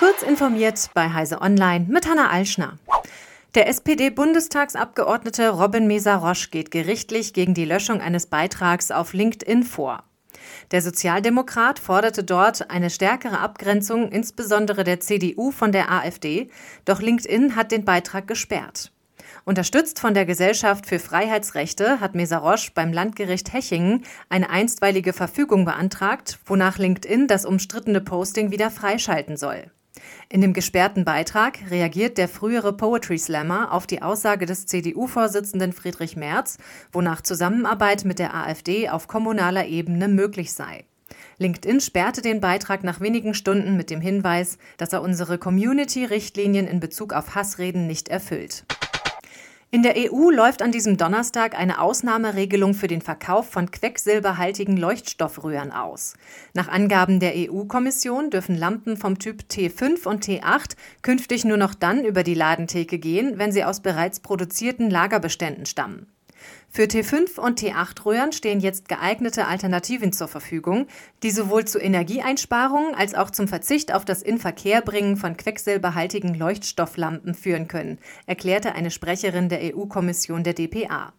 Kurz informiert bei Heise Online mit Hanna Alschner. Der SPD-Bundestagsabgeordnete Robin Mesarosch geht gerichtlich gegen die Löschung eines Beitrags auf LinkedIn vor. Der Sozialdemokrat forderte dort eine stärkere Abgrenzung insbesondere der CDU von der AfD, doch LinkedIn hat den Beitrag gesperrt. Unterstützt von der Gesellschaft für Freiheitsrechte hat Mesarosch beim Landgericht Hechingen eine einstweilige Verfügung beantragt, wonach LinkedIn das umstrittene Posting wieder freischalten soll. In dem gesperrten Beitrag reagiert der frühere Poetry Slammer auf die Aussage des CDU-Vorsitzenden Friedrich Merz, wonach Zusammenarbeit mit der AfD auf kommunaler Ebene möglich sei. LinkedIn sperrte den Beitrag nach wenigen Stunden mit dem Hinweis, dass er unsere Community-Richtlinien in Bezug auf Hassreden nicht erfüllt. In der EU läuft an diesem Donnerstag eine Ausnahmeregelung für den Verkauf von quecksilberhaltigen Leuchtstoffröhren aus. Nach Angaben der EU-Kommission dürfen Lampen vom Typ T5 und T8 künftig nur noch dann über die Ladentheke gehen, wenn sie aus bereits produzierten Lagerbeständen stammen. Für T5 und T8-Röhren stehen jetzt geeignete Alternativen zur Verfügung, die sowohl zu Energieeinsparungen als auch zum Verzicht auf das Inverkehrbringen von quecksilberhaltigen Leuchtstofflampen führen können, erklärte eine Sprecherin der EU-Kommission der DPA.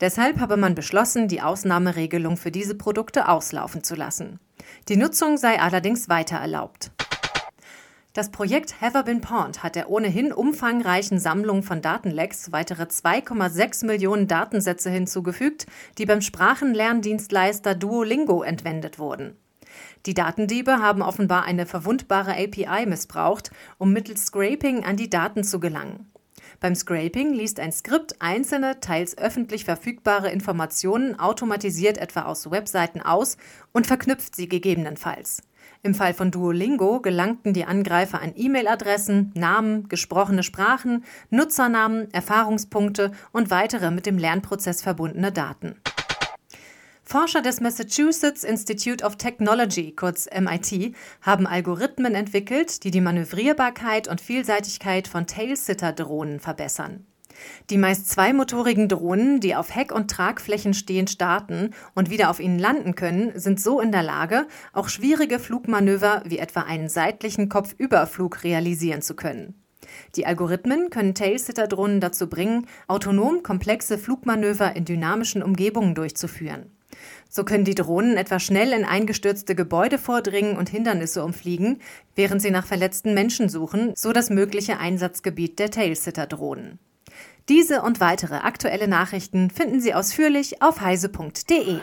Deshalb habe man beschlossen, die Ausnahmeregelung für diese Produkte auslaufen zu lassen. Die Nutzung sei allerdings weiter erlaubt. Das Projekt Been Pawned hat der ohnehin umfangreichen Sammlung von Datenlecks weitere 2,6 Millionen Datensätze hinzugefügt, die beim Sprachenlerndienstleister Duolingo entwendet wurden. Die Datendiebe haben offenbar eine verwundbare API missbraucht, um mittels Scraping an die Daten zu gelangen. Beim Scraping liest ein Skript einzelne, teils öffentlich verfügbare Informationen automatisiert etwa aus Webseiten aus und verknüpft sie gegebenenfalls. Im Fall von Duolingo gelangten die Angreifer an E-Mail-Adressen, Namen, gesprochene Sprachen, Nutzernamen, Erfahrungspunkte und weitere mit dem Lernprozess verbundene Daten. Forscher des Massachusetts Institute of Technology, kurz MIT, haben Algorithmen entwickelt, die die Manövrierbarkeit und Vielseitigkeit von Tailsitter-Drohnen verbessern. Die meist zweimotorigen Drohnen, die auf Heck- und Tragflächen stehend starten und wieder auf ihnen landen können, sind so in der Lage, auch schwierige Flugmanöver wie etwa einen seitlichen Kopfüberflug realisieren zu können. Die Algorithmen können Tailsitter-Drohnen dazu bringen, autonom komplexe Flugmanöver in dynamischen Umgebungen durchzuführen. So können die Drohnen etwa schnell in eingestürzte Gebäude vordringen und Hindernisse umfliegen, während sie nach verletzten Menschen suchen, so das mögliche Einsatzgebiet der Tailsitter-Drohnen. Diese und weitere aktuelle Nachrichten finden Sie ausführlich auf heise.de.